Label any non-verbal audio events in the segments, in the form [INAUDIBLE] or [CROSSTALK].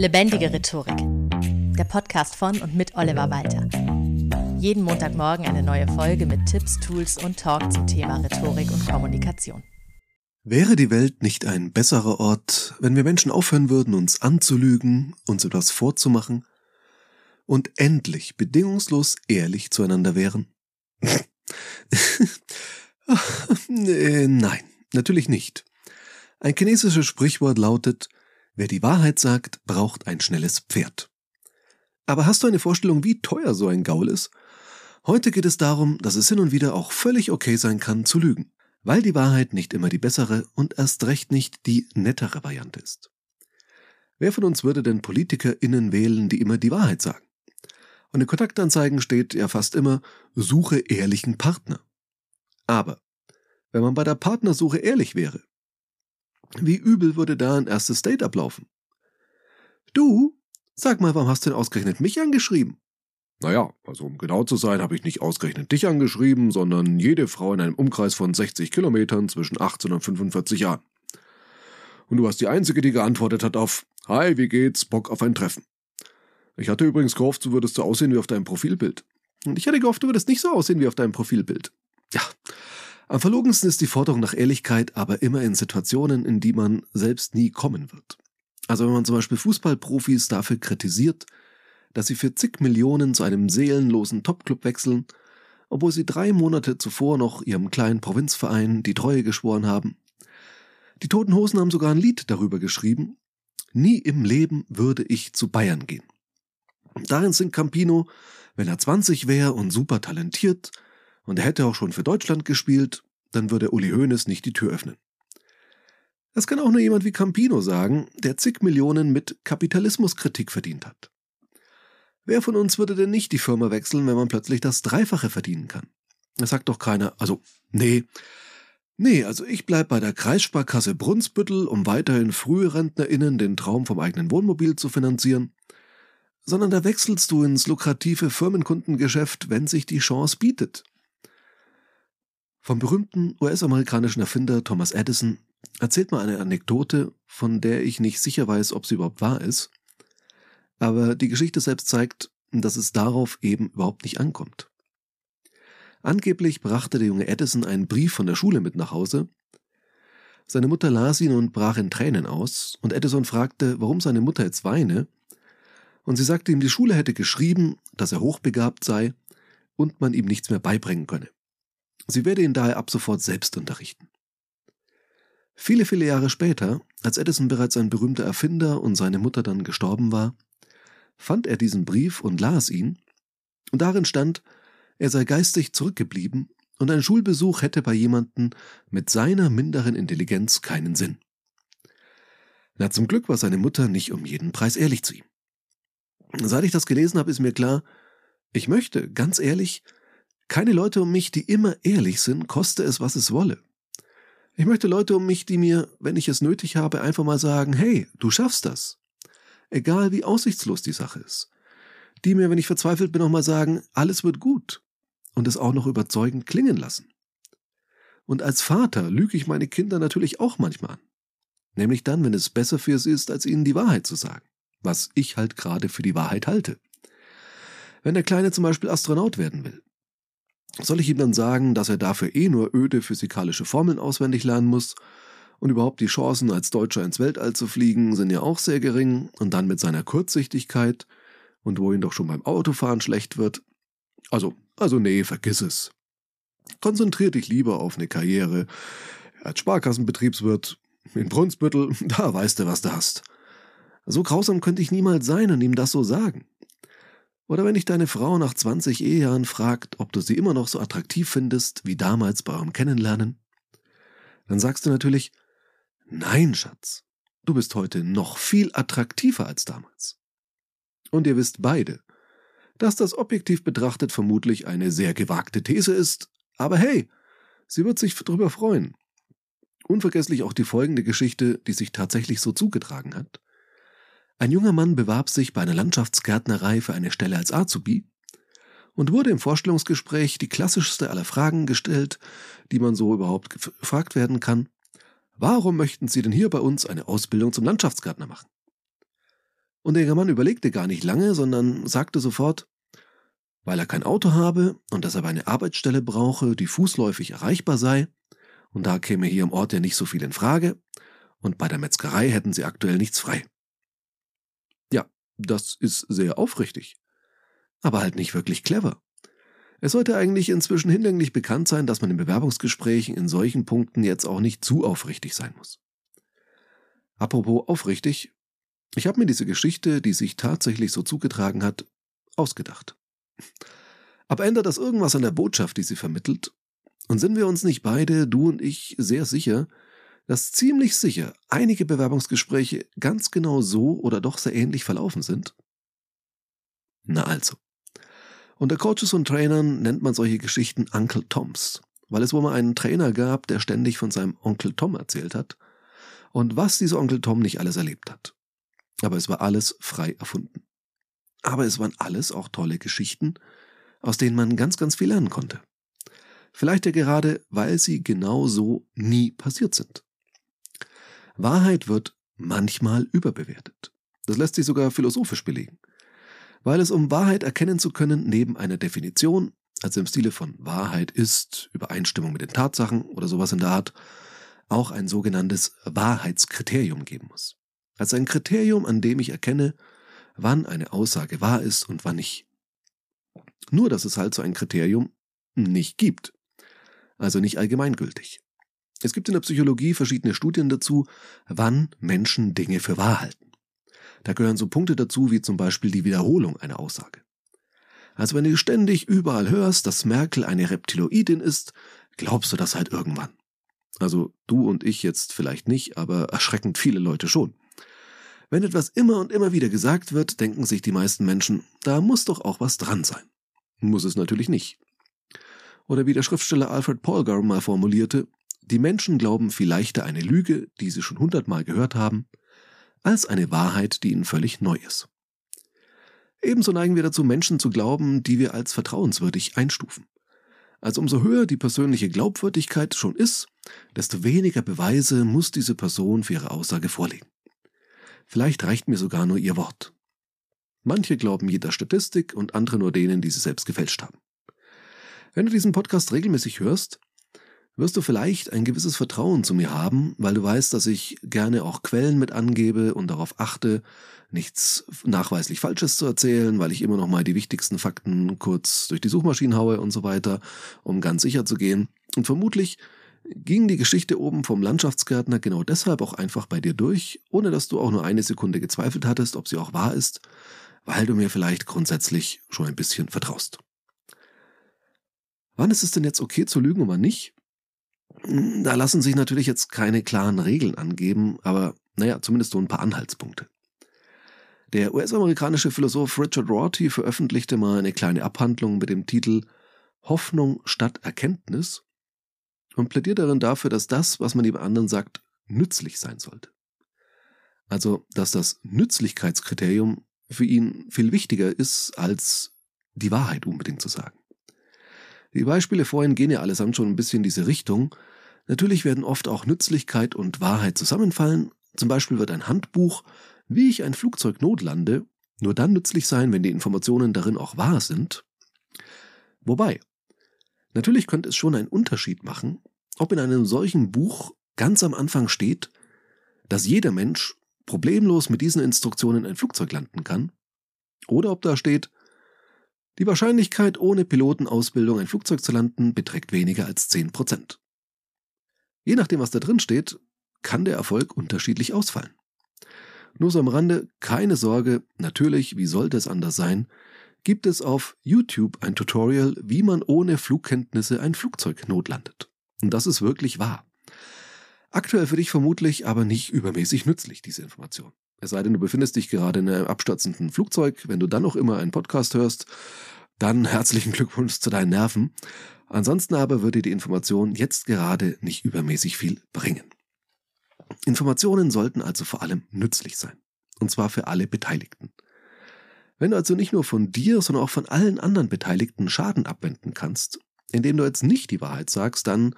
Lebendige Rhetorik. Der Podcast von und mit Oliver Walter. Jeden Montagmorgen eine neue Folge mit Tipps, Tools und Talk zum Thema Rhetorik und Kommunikation. Wäre die Welt nicht ein besserer Ort, wenn wir Menschen aufhören würden, uns anzulügen, uns etwas vorzumachen und endlich bedingungslos ehrlich zueinander wären? [LAUGHS] Nein, natürlich nicht. Ein chinesisches Sprichwort lautet, wer die Wahrheit sagt, braucht ein schnelles Pferd. Aber hast du eine Vorstellung, wie teuer so ein Gaul ist? Heute geht es darum, dass es hin und wieder auch völlig okay sein kann, zu lügen, weil die Wahrheit nicht immer die bessere und erst recht nicht die nettere Variante ist. Wer von uns würde denn PolitikerInnen wählen, die immer die Wahrheit sagen? Und in Kontaktanzeigen steht ja fast immer, suche ehrlichen Partner. Aber, wenn man bei der Partnersuche ehrlich wäre, wie übel würde da ein erstes Date ablaufen? Du? Sag mal, warum hast du denn ausgerechnet mich angeschrieben? Naja, also um genau zu sein, habe ich nicht ausgerechnet dich angeschrieben, sondern jede Frau in einem Umkreis von 60 Kilometern zwischen 18 und 45 Jahren. Und du warst die Einzige, die geantwortet hat auf Hi, wie geht's? Bock auf ein Treffen. Ich hatte übrigens gehofft, du würdest so aussehen wie auf deinem Profilbild. Und ich hatte gehofft, du würdest nicht so aussehen wie auf deinem Profilbild. Ja, am verlogensten ist die Forderung nach Ehrlichkeit aber immer in Situationen, in die man selbst nie kommen wird. Also wenn man zum Beispiel Fußballprofis dafür kritisiert, dass sie für zig Millionen zu einem seelenlosen Topclub wechseln, obwohl sie drei Monate zuvor noch ihrem kleinen Provinzverein die Treue geschworen haben. Die Toten Hosen haben sogar ein Lied darüber geschrieben. Nie im Leben würde ich zu Bayern gehen. Darin singt Campino, wenn er 20 wäre und super talentiert, und er hätte auch schon für Deutschland gespielt, dann würde Uli Hoeneß nicht die Tür öffnen. Das kann auch nur jemand wie Campino sagen, der zig Millionen mit Kapitalismuskritik verdient hat. Wer von uns würde denn nicht die Firma wechseln, wenn man plötzlich das Dreifache verdienen kann? Das sagt doch keiner, also, nee. Nee, also ich bleib bei der Kreissparkasse Brunsbüttel, um weiterhin frühe RentnerInnen den Traum vom eigenen Wohnmobil zu finanzieren. Sondern da wechselst du ins lukrative Firmenkundengeschäft, wenn sich die Chance bietet. Vom berühmten US-amerikanischen Erfinder Thomas Edison erzählt mal eine Anekdote, von der ich nicht sicher weiß, ob sie überhaupt wahr ist. Aber die Geschichte selbst zeigt, dass es darauf eben überhaupt nicht ankommt. Angeblich brachte der junge Edison einen Brief von der Schule mit nach Hause. Seine Mutter las ihn und brach in Tränen aus, und Edison fragte, warum seine Mutter jetzt weine, und sie sagte ihm, die Schule hätte geschrieben, dass er hochbegabt sei und man ihm nichts mehr beibringen könne. Sie werde ihn daher ab sofort selbst unterrichten. Viele, viele Jahre später, als Edison bereits ein berühmter Erfinder und seine Mutter dann gestorben war, fand er diesen Brief und las ihn, und darin stand, er sei geistig zurückgeblieben und ein Schulbesuch hätte bei jemanden mit seiner minderen Intelligenz keinen Sinn. Na, zum Glück war seine Mutter nicht um jeden Preis ehrlich zu ihm. Seit ich das gelesen habe, ist mir klar, ich möchte, ganz ehrlich, keine Leute um mich, die immer ehrlich sind, koste es, was es wolle. Ich möchte Leute um mich, die mir, wenn ich es nötig habe, einfach mal sagen, hey, du schaffst das. Egal wie aussichtslos die Sache ist. Die mir, wenn ich verzweifelt bin, auch mal sagen, alles wird gut. Und es auch noch überzeugend klingen lassen. Und als Vater lüge ich meine Kinder natürlich auch manchmal an. Nämlich dann, wenn es besser für sie ist, als ihnen die Wahrheit zu sagen. Was ich halt gerade für die Wahrheit halte. Wenn der Kleine zum Beispiel Astronaut werden will, soll ich ihm dann sagen, dass er dafür eh nur öde physikalische Formeln auswendig lernen muss? Und überhaupt die Chancen, als Deutscher ins Weltall zu fliegen, sind ja auch sehr gering. Und dann mit seiner Kurzsichtigkeit und wo ihn doch schon beim Autofahren schlecht wird. Also, also nee, vergiss es. Konzentrier dich lieber auf eine Karriere als Sparkassenbetriebswirt in Brunsbüttel, [LAUGHS] da weißt du, was du hast. So grausam könnte ich niemals sein und ihm das so sagen. Oder wenn dich deine Frau nach 20 Ehejahren fragt, ob du sie immer noch so attraktiv findest wie damals bei eurem Kennenlernen, dann sagst du natürlich, nein, Schatz, du bist heute noch viel attraktiver als damals. Und ihr wisst beide, dass das objektiv betrachtet vermutlich eine sehr gewagte These ist, aber hey, sie wird sich darüber freuen. Unvergesslich auch die folgende Geschichte, die sich tatsächlich so zugetragen hat. Ein junger Mann bewarb sich bei einer Landschaftsgärtnerei für eine Stelle als Azubi und wurde im Vorstellungsgespräch die klassischste aller Fragen gestellt, die man so überhaupt gefragt werden kann. Warum möchten Sie denn hier bei uns eine Ausbildung zum Landschaftsgärtner machen? Und der Mann überlegte gar nicht lange, sondern sagte sofort, weil er kein Auto habe und deshalb eine Arbeitsstelle brauche, die fußläufig erreichbar sei, und da käme hier im Ort ja nicht so viel in Frage, und bei der Metzgerei hätten sie aktuell nichts frei. Das ist sehr aufrichtig, aber halt nicht wirklich clever. Es sollte eigentlich inzwischen hinlänglich bekannt sein, dass man in Bewerbungsgesprächen in solchen Punkten jetzt auch nicht zu aufrichtig sein muss. Apropos aufrichtig, ich habe mir diese Geschichte, die sich tatsächlich so zugetragen hat, ausgedacht. Aber ändert das irgendwas an der Botschaft, die sie vermittelt? Und sind wir uns nicht beide, du und ich, sehr sicher, dass ziemlich sicher einige Bewerbungsgespräche ganz genau so oder doch sehr ähnlich verlaufen sind? Na also. Unter Coaches und Trainern nennt man solche Geschichten Uncle Toms, weil es wohl mal einen Trainer gab, der ständig von seinem Onkel Tom erzählt hat und was dieser Onkel Tom nicht alles erlebt hat. Aber es war alles frei erfunden. Aber es waren alles auch tolle Geschichten, aus denen man ganz, ganz viel lernen konnte. Vielleicht ja gerade, weil sie genau so nie passiert sind. Wahrheit wird manchmal überbewertet. Das lässt sich sogar philosophisch belegen. Weil es um Wahrheit erkennen zu können, neben einer Definition, also im Stile von Wahrheit ist, Übereinstimmung mit den Tatsachen oder sowas in der Art, auch ein sogenanntes Wahrheitskriterium geben muss. Also ein Kriterium, an dem ich erkenne, wann eine Aussage wahr ist und wann nicht. Nur, dass es halt so ein Kriterium nicht gibt. Also nicht allgemeingültig. Es gibt in der Psychologie verschiedene Studien dazu, wann Menschen Dinge für wahr halten. Da gehören so Punkte dazu wie zum Beispiel die Wiederholung einer Aussage. Also wenn du ständig überall hörst, dass Merkel eine Reptiloidin ist, glaubst du das halt irgendwann. Also du und ich jetzt vielleicht nicht, aber erschreckend viele Leute schon. Wenn etwas immer und immer wieder gesagt wird, denken sich die meisten Menschen, da muss doch auch was dran sein. Muss es natürlich nicht. Oder wie der Schriftsteller Alfred Polgar mal formulierte, die Menschen glauben viel leichter eine Lüge, die sie schon hundertmal gehört haben, als eine Wahrheit, die ihnen völlig neu ist. Ebenso neigen wir dazu, Menschen zu glauben, die wir als vertrauenswürdig einstufen. Also umso höher die persönliche Glaubwürdigkeit schon ist, desto weniger Beweise muss diese Person für ihre Aussage vorlegen. Vielleicht reicht mir sogar nur ihr Wort. Manche glauben jeder Statistik und andere nur denen, die sie selbst gefälscht haben. Wenn du diesen Podcast regelmäßig hörst, wirst du vielleicht ein gewisses Vertrauen zu mir haben, weil du weißt, dass ich gerne auch Quellen mit angebe und darauf achte, nichts nachweislich Falsches zu erzählen, weil ich immer noch mal die wichtigsten Fakten kurz durch die Suchmaschinen haue und so weiter, um ganz sicher zu gehen. Und vermutlich ging die Geschichte oben vom Landschaftsgärtner genau deshalb auch einfach bei dir durch, ohne dass du auch nur eine Sekunde gezweifelt hattest, ob sie auch wahr ist, weil du mir vielleicht grundsätzlich schon ein bisschen vertraust. Wann ist es denn jetzt okay zu lügen und wann nicht? Da lassen sich natürlich jetzt keine klaren Regeln angeben, aber naja, zumindest so ein paar Anhaltspunkte. Der US-amerikanische Philosoph Richard Rorty veröffentlichte mal eine kleine Abhandlung mit dem Titel Hoffnung statt Erkenntnis und plädiert darin dafür, dass das, was man dem anderen sagt, nützlich sein sollte. Also, dass das Nützlichkeitskriterium für ihn viel wichtiger ist, als die Wahrheit unbedingt zu sagen. Die Beispiele vorhin gehen ja allesamt schon ein bisschen in diese Richtung. Natürlich werden oft auch Nützlichkeit und Wahrheit zusammenfallen. Zum Beispiel wird ein Handbuch, wie ich ein Flugzeug notlande, nur dann nützlich sein, wenn die Informationen darin auch wahr sind. Wobei, natürlich könnte es schon einen Unterschied machen, ob in einem solchen Buch ganz am Anfang steht, dass jeder Mensch problemlos mit diesen Instruktionen ein Flugzeug landen kann, oder ob da steht, die Wahrscheinlichkeit, ohne Pilotenausbildung ein Flugzeug zu landen, beträgt weniger als 10%. Je nachdem, was da drin steht, kann der Erfolg unterschiedlich ausfallen. Nur so am Rande, keine Sorge, natürlich, wie sollte es anders sein, gibt es auf YouTube ein Tutorial, wie man ohne Flugkenntnisse ein Flugzeug notlandet. Und das ist wirklich wahr. Aktuell für dich vermutlich aber nicht übermäßig nützlich, diese Information. Es sei denn, du befindest dich gerade in einem abstürzenden Flugzeug. Wenn du dann noch immer einen Podcast hörst, dann herzlichen Glückwunsch zu deinen Nerven. Ansonsten aber würde die Information jetzt gerade nicht übermäßig viel bringen. Informationen sollten also vor allem nützlich sein. Und zwar für alle Beteiligten. Wenn du also nicht nur von dir, sondern auch von allen anderen Beteiligten Schaden abwenden kannst, indem du jetzt nicht die Wahrheit sagst, dann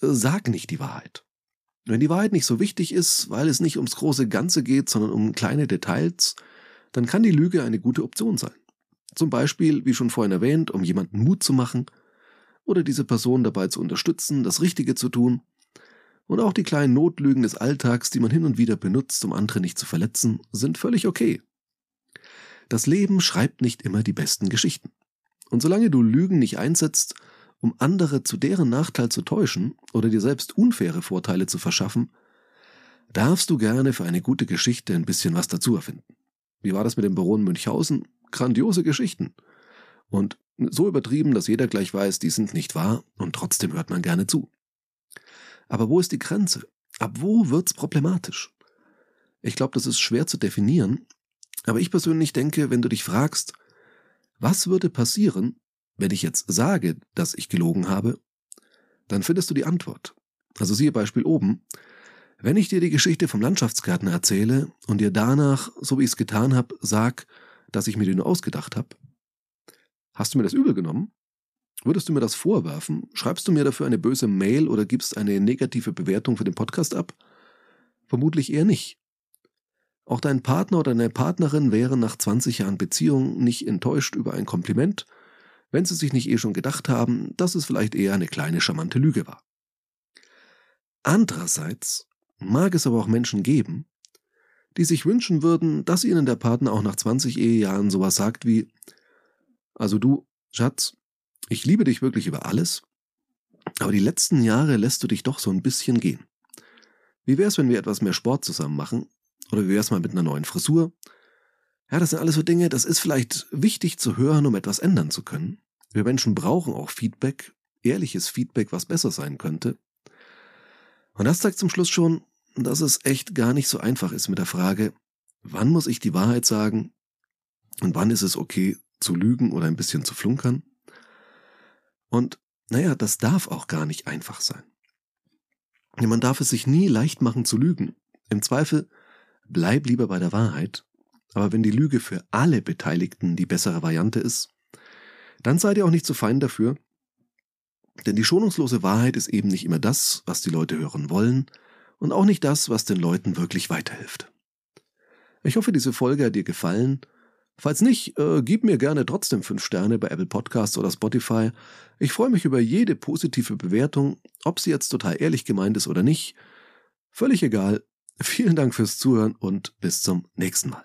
äh, sag nicht die Wahrheit. Wenn die Wahrheit nicht so wichtig ist, weil es nicht ums große Ganze geht, sondern um kleine Details, dann kann die Lüge eine gute Option sein. Zum Beispiel, wie schon vorhin erwähnt, um jemanden Mut zu machen oder diese Person dabei zu unterstützen, das Richtige zu tun. Und auch die kleinen Notlügen des Alltags, die man hin und wieder benutzt, um andere nicht zu verletzen, sind völlig okay. Das Leben schreibt nicht immer die besten Geschichten. Und solange du Lügen nicht einsetzt, um andere zu deren Nachteil zu täuschen oder dir selbst unfaire Vorteile zu verschaffen, darfst du gerne für eine gute Geschichte ein bisschen was dazu erfinden. Wie war das mit dem Baron Münchhausen? Grandiose Geschichten. Und so übertrieben, dass jeder gleich weiß, die sind nicht wahr und trotzdem hört man gerne zu. Aber wo ist die Grenze? Ab wo wird's problematisch? Ich glaube, das ist schwer zu definieren, aber ich persönlich denke, wenn du dich fragst, was würde passieren, wenn ich jetzt sage, dass ich gelogen habe, dann findest du die Antwort. Also siehe Beispiel oben. Wenn ich dir die Geschichte vom Landschaftsgärtner erzähle und dir danach, so wie ich es getan habe, sag, dass ich mir die nur ausgedacht habe, hast du mir das übel genommen? Würdest du mir das vorwerfen? Schreibst du mir dafür eine böse Mail oder gibst eine negative Bewertung für den Podcast ab? Vermutlich eher nicht. Auch dein Partner oder deine Partnerin wären nach 20 Jahren Beziehung nicht enttäuscht über ein Kompliment, wenn sie sich nicht eh schon gedacht haben, dass es vielleicht eher eine kleine charmante Lüge war. Andererseits mag es aber auch Menschen geben, die sich wünschen würden, dass ihnen der Partner auch nach 20 Ehejahren sowas sagt wie, also du, Schatz, ich liebe dich wirklich über alles, aber die letzten Jahre lässt du dich doch so ein bisschen gehen. Wie wär's, wenn wir etwas mehr Sport zusammen machen? Oder wie wär's mal mit einer neuen Frisur? Ja, das sind alles so Dinge, das ist vielleicht wichtig zu hören, um etwas ändern zu können. Wir Menschen brauchen auch Feedback, ehrliches Feedback, was besser sein könnte. Und das zeigt zum Schluss schon, dass es echt gar nicht so einfach ist mit der Frage, wann muss ich die Wahrheit sagen und wann ist es okay zu lügen oder ein bisschen zu flunkern. Und naja, das darf auch gar nicht einfach sein. Man darf es sich nie leicht machen zu lügen. Im Zweifel bleib lieber bei der Wahrheit. Aber wenn die Lüge für alle Beteiligten die bessere Variante ist, dann seid ihr auch nicht zu fein dafür. Denn die schonungslose Wahrheit ist eben nicht immer das, was die Leute hören wollen, und auch nicht das, was den Leuten wirklich weiterhilft. Ich hoffe, diese Folge hat dir gefallen. Falls nicht, äh, gib mir gerne trotzdem fünf Sterne bei Apple Podcasts oder Spotify. Ich freue mich über jede positive Bewertung, ob sie jetzt total ehrlich gemeint ist oder nicht. Völlig egal. Vielen Dank fürs Zuhören und bis zum nächsten Mal.